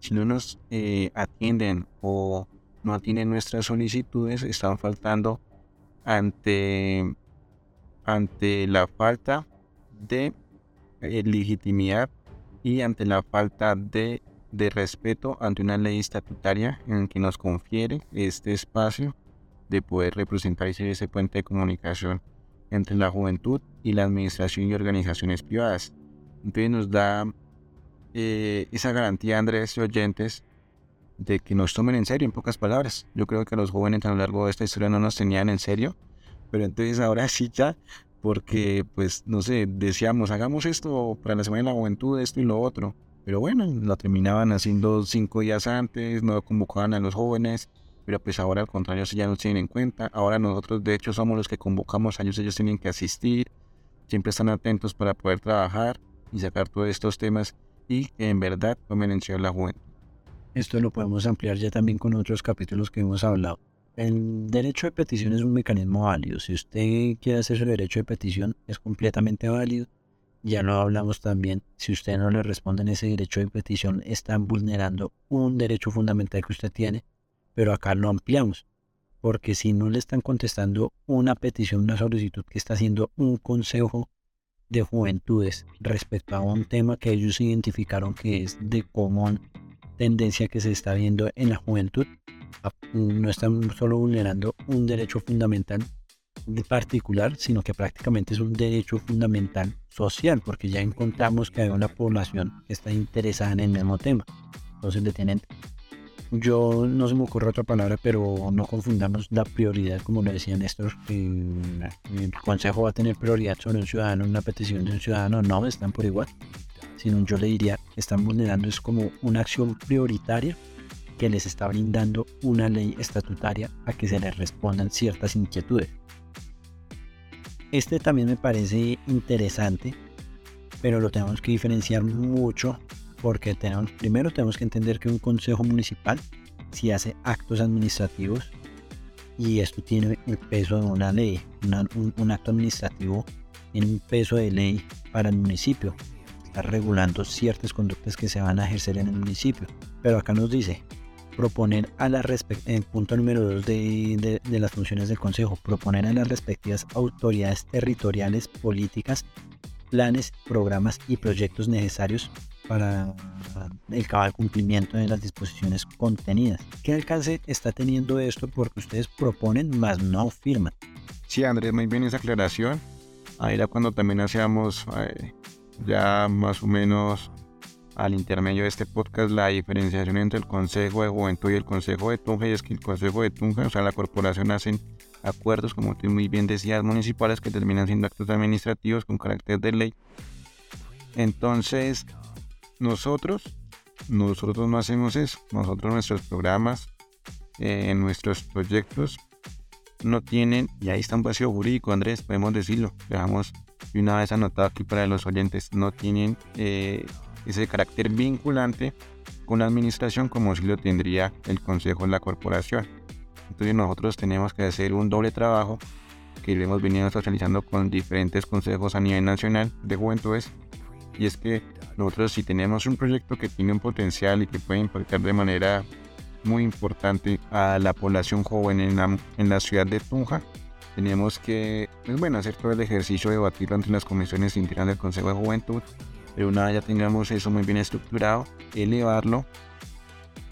B: si no nos eh, atienden o no atienden nuestras solicitudes, están faltando ante, ante la falta de eh, legitimidad y ante la falta de, de respeto ante una ley estatutaria en que nos confiere este espacio de poder representar y ser ese puente de comunicación entre la juventud y la administración y organizaciones privadas. Entonces nos da eh, esa garantía, Andrés y oyentes, de que nos tomen en serio, en pocas palabras. Yo creo que los jóvenes a lo largo de esta historia no nos tenían en serio, pero entonces ahora sí ya, porque pues no sé, decíamos, hagamos esto para la Semana de la Juventud, esto y lo otro. Pero bueno, lo terminaban haciendo cinco días antes, no convocaban a los jóvenes, pero pues ahora al contrario, ya nos tienen en cuenta. Ahora nosotros de hecho somos los que convocamos a ellos, ellos tienen que asistir, siempre están atentos para poder trabajar y sacar todos estos temas y que en verdad tomen la juventud.
A: Esto lo podemos ampliar ya también con otros capítulos que hemos hablado. El derecho de petición es un mecanismo válido. Si usted quiere hacer su derecho de petición, es completamente válido. Ya lo hablamos también. Si usted no le responde en ese derecho de petición, están vulnerando un derecho fundamental que usted tiene. Pero acá lo ampliamos. Porque si no le están contestando una petición, una solicitud que está haciendo un consejo de juventudes respecto a un tema que ellos identificaron que es de común tendencia que se está viendo en la juventud. No están solo vulnerando un derecho fundamental de particular, sino que prácticamente es un derecho fundamental social, porque ya encontramos que hay una población que está interesada en el mismo tema. Entonces le tienen, yo no se me ocurre otra palabra, pero no confundamos la prioridad, como le decía Néstor, el consejo va a tener prioridad sobre un ciudadano, una petición de un ciudadano, no, están por igual sino yo le diría, están vulnerando es como una acción prioritaria que les está brindando una ley estatutaria a que se les respondan ciertas inquietudes. Este también me parece interesante, pero lo tenemos que diferenciar mucho porque tenemos, primero tenemos que entender que un consejo municipal si hace actos administrativos y esto tiene el peso de una ley, un, un acto administrativo tiene un peso de ley para el municipio está regulando ciertas conductas que se van a ejercer en el municipio. Pero acá nos dice, proponer a la en punto número 2 de, de, las funciones del Consejo, proponer a las respectivas autoridades territoriales, políticas, planes, programas y proyectos necesarios para el cabal cumplimiento de las disposiciones contenidas. ¿Qué alcance está teniendo esto? Porque ustedes proponen, más no firman.
B: Sí, Andrés, muy bien esa aclaración. Ahí era cuando también hacíamos eh, ya más o menos al intermedio de este podcast la diferenciación entre el Consejo de Juventud y el Consejo de Tunja y es que el Consejo de Tunja, o sea, la corporación hacen acuerdos, como tú muy bien decías, municipales que terminan siendo actos administrativos con carácter de ley. Entonces, nosotros, nosotros no hacemos eso. Nosotros nuestros programas, eh, nuestros proyectos no tienen, y ahí está un vacío jurídico, Andrés, podemos decirlo. Dejamos y una vez anotado aquí para los oyentes, no tienen eh, ese carácter vinculante con la administración como si lo tendría el consejo de la corporación. Entonces nosotros tenemos que hacer un doble trabajo que lo hemos venido socializando con diferentes consejos a nivel nacional de juventudes y es que nosotros si tenemos un proyecto que tiene un potencial y que puede impactar de manera muy importante a la población joven en la, ciudad de Tunja, tenemos que, pues bueno, hacer todo el ejercicio de debatirlo entre las comisiones internas del Consejo de Juventud, pero una vez ya tengamos eso muy bien estructurado, elevarlo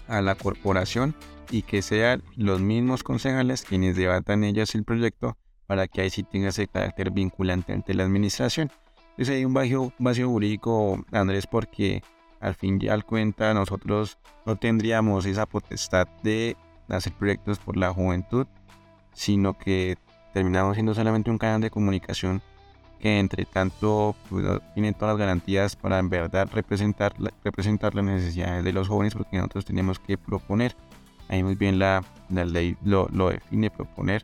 B: a la corporación y que sean los mismos concejales quienes debatan ellas el proyecto para que ahí sí tenga ese carácter vinculante ante la administración. Entonces hay un vacío, vacío jurídico, Andrés, porque al fin y al cuenta nosotros no tendríamos esa potestad de hacer proyectos por la juventud, sino que terminamos siendo solamente un canal de comunicación que entre tanto pues, tiene todas las garantías para en verdad representar, representar las necesidades de los jóvenes porque nosotros tenemos que proponer. Ahí muy bien la, la ley lo, lo, define, proponer.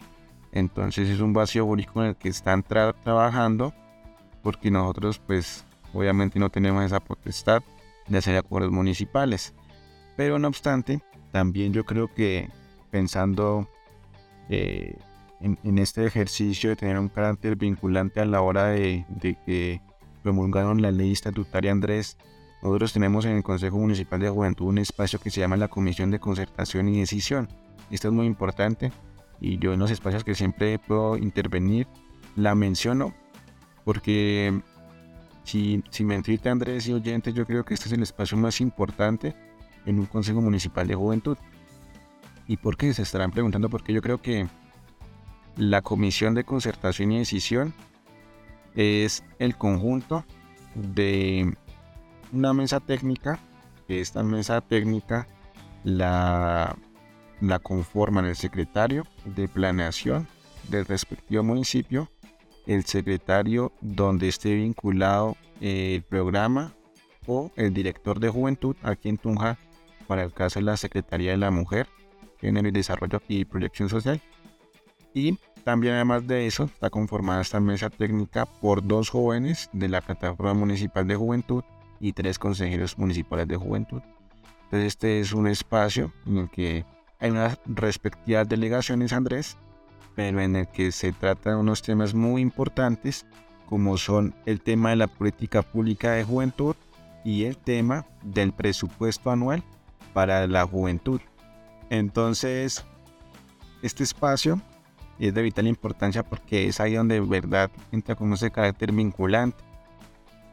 B: Entonces es un vacío jurídico en el que están trabajando porque nosotros pues obviamente no tenemos esa potestad de hacer acuerdos municipales. Pero no obstante, también yo creo que pensando eh, en, este ejercicio de tener un carácter vinculante a la hora de, que promulgaron la ley estatutaria Andrés, nosotros tenemos en el Consejo Municipal de Juventud un espacio que se llama la Comisión de Concertación y Decisión. Esto es muy importante y yo en los espacios que siempre puedo intervenir la menciono porque si, si me entiende Andrés y oyentes, yo creo que este es el espacio más importante en un Consejo Municipal de Juventud. ¿Y por qué? Se estarán preguntando porque yo creo que la Comisión de Concertación y Decisión es el conjunto de una mesa técnica, que esta mesa técnica la, la conforman el secretario de planeación del respectivo municipio, el secretario donde esté vinculado el programa o el director de juventud aquí en Tunja para el caso de la Secretaría de la Mujer, Género y Desarrollo y Proyección Social. Y también además de eso está conformada esta mesa técnica por dos jóvenes de la Plataforma Municipal de Juventud y tres consejeros municipales de juventud. Entonces este es un espacio en el que hay unas respectivas delegaciones, Andrés, pero en el que se tratan unos temas muy importantes como son el tema de la política pública de juventud y el tema del presupuesto anual para la juventud. Entonces, este espacio es de vital importancia porque es ahí donde de verdad entra con ese carácter vinculante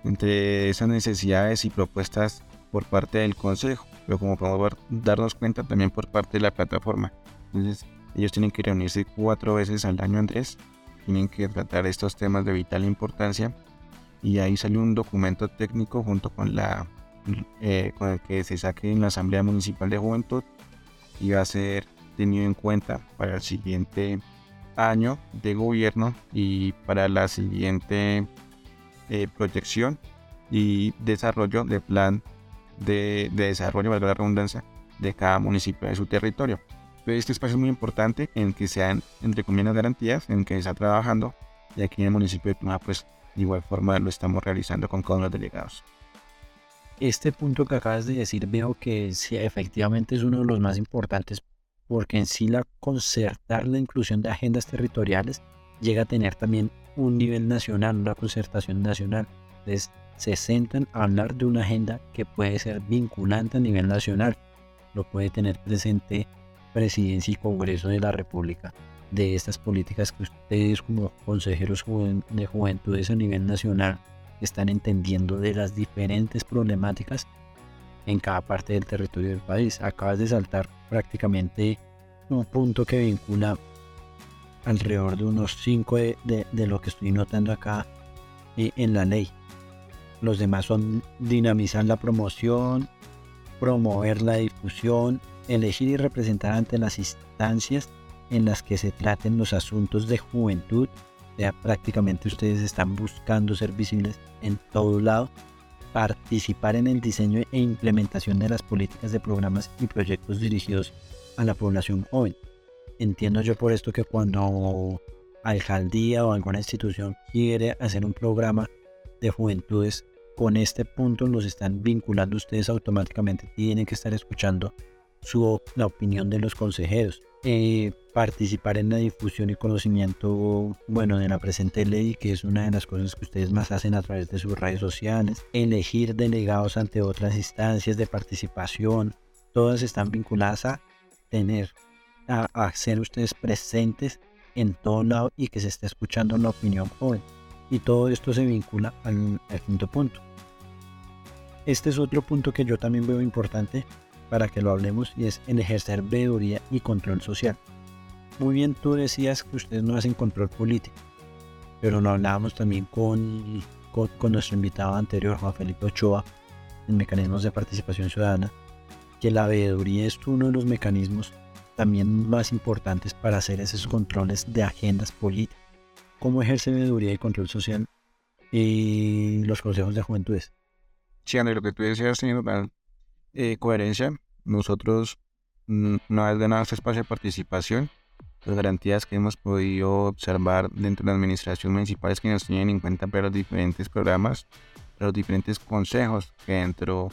B: entre esas necesidades y propuestas por parte del Consejo, pero como podemos darnos cuenta también por parte de la plataforma. Entonces, ellos tienen que reunirse cuatro veces al año, Andrés, tienen que tratar estos temas de vital importancia y ahí salió un documento técnico junto con la eh, con el que se saque en la Asamblea Municipal de Juventud y va a ser tenido en cuenta para el siguiente año de gobierno y para la siguiente eh, proyección y desarrollo de plan de, de desarrollo, valga la redundancia, de cada municipio de su territorio. Este espacio es muy importante en que sean, entre comillas, garantías, en que se está trabajando y aquí en el municipio de Tunja, pues de igual forma lo estamos realizando con cada uno de los delegados.
A: Este punto que acabas de decir veo que sí, efectivamente es uno de los más importantes porque en sí la concertar la inclusión de agendas territoriales llega a tener también un nivel nacional, una concertación nacional. Entonces se sentan a hablar de una agenda que puede ser vinculante a nivel nacional. Lo puede tener presente Presidencia y Congreso de la República de estas políticas que ustedes como consejeros de juventudes a nivel nacional están entendiendo de las diferentes problemáticas en cada parte del territorio del país. Acabas de saltar prácticamente un punto que vincula alrededor de unos 5 de, de, lo que estoy notando acá eh, en la ley. Los demás son dinamizar la promoción, promover la difusión, elegir y representar ante las instancias en las que se traten los asuntos de juventud. Ya prácticamente ustedes están buscando ser visibles en todo lado, participar en el diseño e implementación de las políticas de programas y proyectos dirigidos a la población joven. Entiendo yo por esto que cuando alcaldía o alguna institución quiere hacer un programa de juventudes, con este punto los están vinculando ustedes automáticamente. Tienen que estar escuchando su, la opinión de los consejeros. Eh, participar en la difusión y conocimiento, bueno, de la presente ley, que es una de las cosas que ustedes más hacen a través de sus redes sociales. Elegir delegados ante otras instancias de participación. Todas están vinculadas a tener, a, a ser ustedes presentes en todo lado y que se esté escuchando la opinión joven. Y todo esto se vincula al, al quinto punto. Este es otro punto que yo también veo importante para que lo hablemos y es en ejercer veeduría y control social. Muy bien, tú decías que ustedes no hacen control político, pero lo hablábamos también con, con, nuestro invitado anterior, Juan Felipe Ochoa, en mecanismos de participación ciudadana, que la veeduría es uno de los mecanismos también más importantes para hacer esos controles de agendas políticas. ¿Cómo ejerce veeduría y control social y los consejos de juventudes?
B: Sí, André, lo que tú decías tiene eh, coherencia. Nosotros, mm, una vez ganado este espacio de participación, las garantías que hemos podido observar dentro de la administración municipal es que nos tienen en cuenta para los diferentes programas, para los diferentes consejos que dentro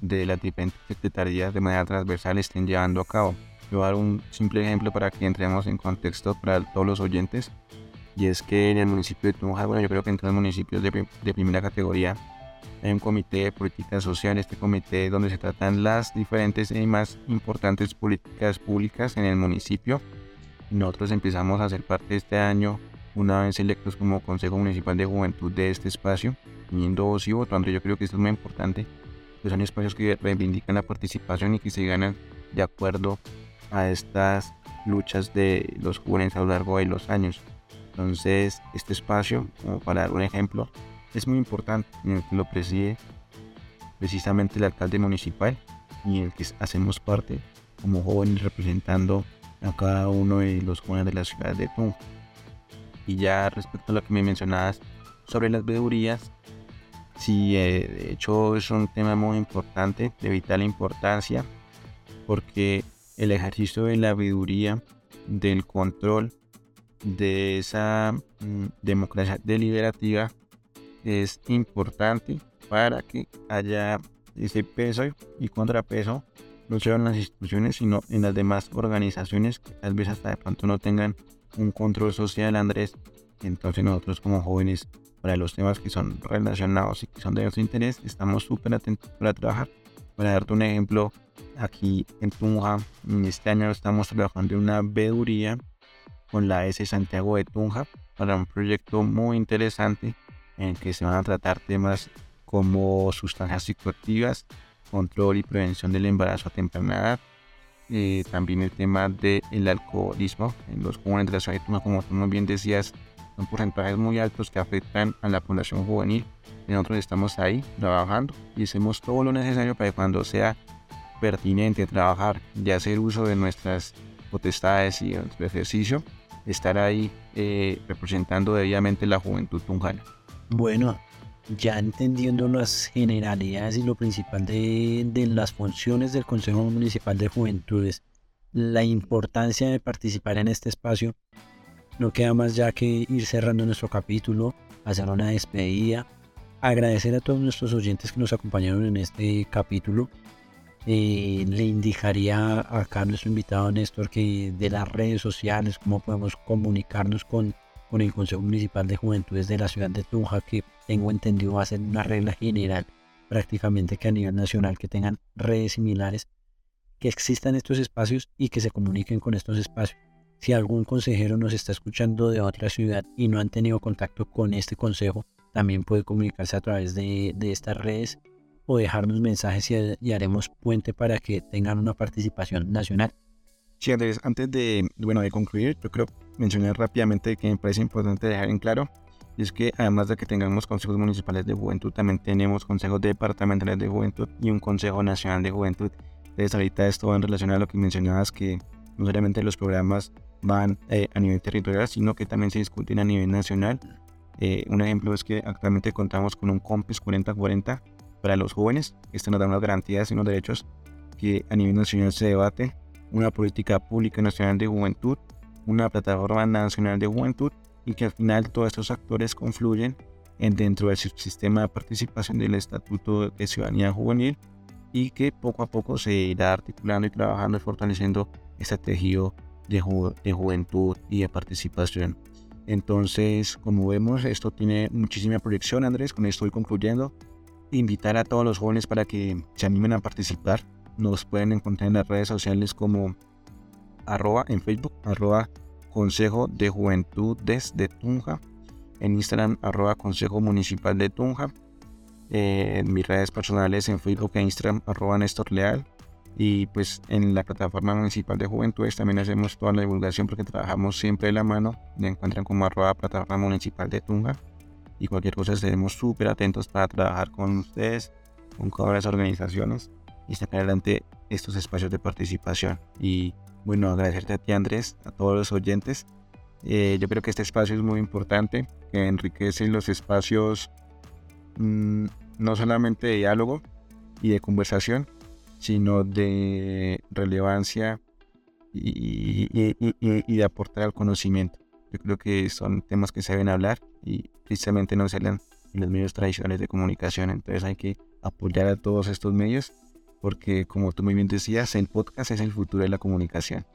B: de las diferentes secretarías de manera transversal estén llevando a cabo. Yo voy a dar un simple ejemplo para que entremos en contexto para todos los oyentes. Y es que en el municipio de Tunja, bueno, yo creo que en todos los municipios de, de primera categoría hay un comité de política social, este comité donde se tratan las diferentes y más importantes políticas públicas en el municipio. Nosotros empezamos a ser parte este año, una vez electos como Consejo Municipal de Juventud de este espacio, teniendo voz y votando. Yo creo que esto es muy importante, que son espacios que reivindican la participación y que se ganan de acuerdo a estas luchas de los jóvenes a lo largo de los años. Entonces, este espacio, como para dar un ejemplo, es muy importante, en el que lo preside precisamente el alcalde municipal y el que hacemos parte como jóvenes representando a cada uno de los jóvenes de la ciudad de Tunja. Y ya respecto a lo que me mencionabas sobre las veedurías, sí, eh, de hecho es un tema muy importante, de vital importancia, porque el ejercicio de la veeduría, del control de esa mm, democracia deliberativa es importante para que haya ese peso y contrapeso no solo en las instituciones sino en las demás organizaciones que tal vez hasta de pronto no tengan un control social Andrés. Entonces nosotros como jóvenes para los temas que son relacionados y que son de nuestro interés estamos súper atentos para trabajar. Para darte un ejemplo aquí en Tunja este año estamos trabajando en una veeduría con la S Santiago de Tunja para un proyecto muy interesante en que se van a tratar temas como sustancias psicoactivas, control y prevención del embarazo a temprana edad, eh, también el tema del alcoholismo en los jóvenes de la ciudad de como tú muy bien decías, son porcentajes muy altos que afectan a la población juvenil. nosotros estamos ahí trabajando y hacemos todo lo necesario para que cuando sea pertinente trabajar y hacer uso de nuestras potestades y nuestro ejercicio, estar ahí eh, representando debidamente la juventud tunjana.
A: Bueno, ya entendiendo las generalidades y lo principal de, las funciones del Consejo Municipal de Juventudes, la importancia de participar en este espacio, no queda más ya que ir cerrando nuestro capítulo, hacer una despedida, agradecer a todos nuestros oyentes que nos acompañaron en este capítulo. Eh, le indicaría acá a nuestro invitado Néstor que de las redes sociales, cómo podemos comunicarnos con, con el Consejo Municipal de Juventudes de la ciudad de Tunja, que tengo entendido va a ser una regla general prácticamente que a nivel nacional que tengan redes similares, que existan estos espacios y que se comuniquen con estos espacios. Si algún consejero nos está escuchando de otra ciudad y no han tenido contacto con este consejo, también puede comunicarse a través de, de estas redes o dejarnos mensajes y, haremos puente para que tengan una participación nacional.
B: Sí, Andrés, antes de, bueno, de concluir, yo creo mencionar rápidamente que me parece importante dejar en claro, es que además de que tengamos consejos municipales de juventud, también tenemos consejos departamentales de juventud y un consejo nacional de juventud. Entonces ahorita esto en relación a lo que mencionabas, que no solamente los programas van eh, a nivel territorial, sino que también se discuten a nivel nacional. Eh, un ejemplo es que actualmente contamos con un COMPES 4040 para los jóvenes. Esto nos da unas garantías y unos derechos que a nivel nacional se debate. Una política pública nacional de juventud, una plataforma nacional de juventud y que al final todos estos actores confluyen en dentro del sistema de participación del Estatuto de Ciudadanía Juvenil y que poco a poco se irá articulando y trabajando y fortaleciendo este tejido de, de juventud y de participación. Entonces, como vemos, esto tiene muchísima proyección, Andrés. Con esto estoy concluyendo invitar a todos los jóvenes para que se animen a participar. Nos pueden encontrar en las redes sociales como arroba en Facebook, arroba Consejo de Juventud desde Tunja, en Instagram arroba Consejo Municipal de Tunja, eh, en mis redes personales en Facebook e Instagram arroba Néstor Leal y pues en la plataforma municipal de juventudes también hacemos toda la divulgación porque trabajamos siempre de la mano, me encuentran como arroba plataforma municipal de Tunja y cualquier cosa estaremos súper atentos para trabajar con ustedes, con todas las organizaciones y sacar adelante estos espacios de participación. Y bueno, agradecerte a ti Andrés, a todos los oyentes. Eh, yo creo que este espacio es muy importante, que enriquece los espacios mm, no solamente de diálogo y de conversación, sino de relevancia y, y de aportar al conocimiento. Yo creo que son temas que se deben hablar y tristemente no salen en los medios tradicionales de comunicación. Entonces hay que apoyar a todos estos medios porque como tú muy bien decías, el podcast es el futuro de la comunicación.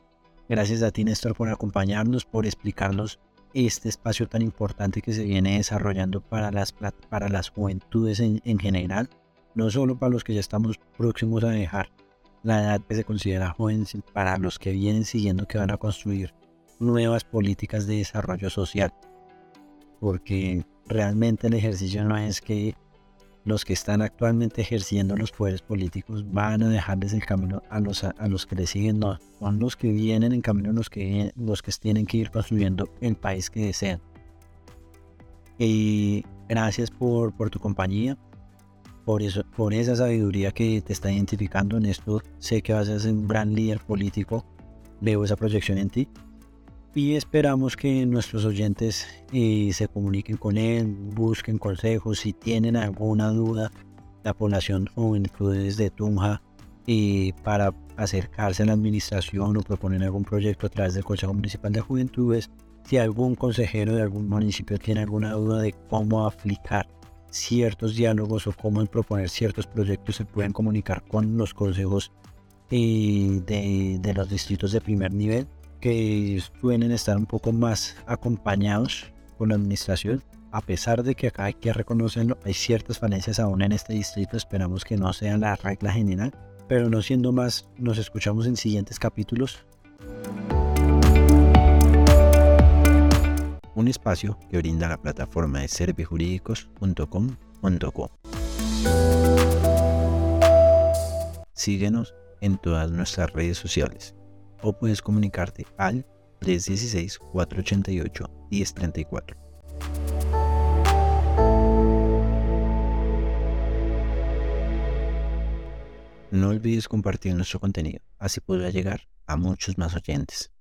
A: Gracias a ti Néstor por acompañarnos, por explicarnos este espacio tan importante que se viene desarrollando para las, para las juventudes en, en general, no solo para los que ya estamos próximos a dejar la edad que se considera joven, para los que vienen siguiendo que van a construir nuevas políticas de desarrollo social. Porque realmente el ejercicio no es que los que están actualmente ejerciendo los poderes políticos van a dejarles el camino a los, a, los que le siguen, no, son los que vienen en camino los que, los que tienen que ir construyendo el país que desean. Y gracias por, por tu compañía, por, eso, por esa sabiduría que te está identificando en esto. Sé que vas a ser un gran líder político, veo esa proyección en ti y esperamos que nuestros oyentes eh, se comuniquen con él, busquen consejos, si tienen alguna duda, la población Juventudes de Tunja y para acercarse a la administración o proponer algún proyecto a través del Consejo Municipal de Juventudes. Si algún consejero de algún municipio tiene alguna duda de cómo aplicar ciertos diálogos o cómo proponer ciertos proyectos, se pueden comunicar con los consejos eh, de los distritos de primer nivel que suelen estar un poco más acompañados con la administración. A pesar de que acá hay que reconocerlo, hay ciertas falencias aún en este distrito, esperamos que no sea la regla general, pero no siendo más, nos escuchamos en siguientes capítulos. Un espacio que brinda la plataforma de servijurídicos.com.co. Síguenos en todas nuestras redes sociales o puedes comunicarte al 316-488-1034. No olvides compartir nuestro contenido, así podrá llegar a muchos más oyentes.